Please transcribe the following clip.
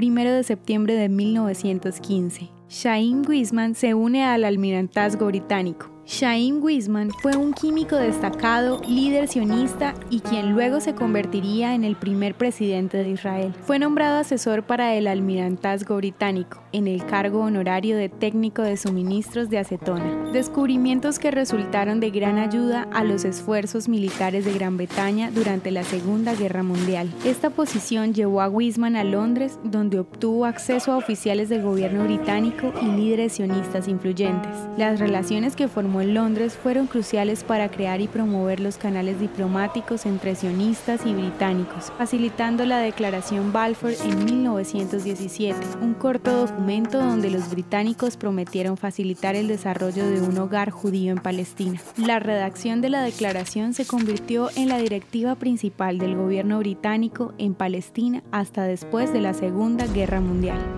1 de septiembre de 1915. Shaim Wisman se une al almirantazgo británico. Shaim Wisman fue un químico destacado, líder sionista y quien luego se convertiría en el primer presidente de Israel. Fue nombrado asesor para el almirantazgo británico, en el cargo honorario de técnico de suministros de acetona. Descubrimientos que resultaron de gran ayuda a los esfuerzos militares de Gran Bretaña durante la Segunda Guerra Mundial. Esta posición llevó a Wisman a Londres, donde obtuvo acceso a oficiales del gobierno británico y líderes sionistas influyentes. Las relaciones que formó en Londres fueron cruciales para crear y promover los canales diplomáticos entre sionistas y británicos, facilitando la Declaración Balfour en 1917, un corto documento donde los británicos prometieron facilitar el desarrollo de un hogar judío en Palestina. La redacción de la declaración se convirtió en la directiva principal del gobierno británico en Palestina hasta después de la Segunda Guerra Mundial.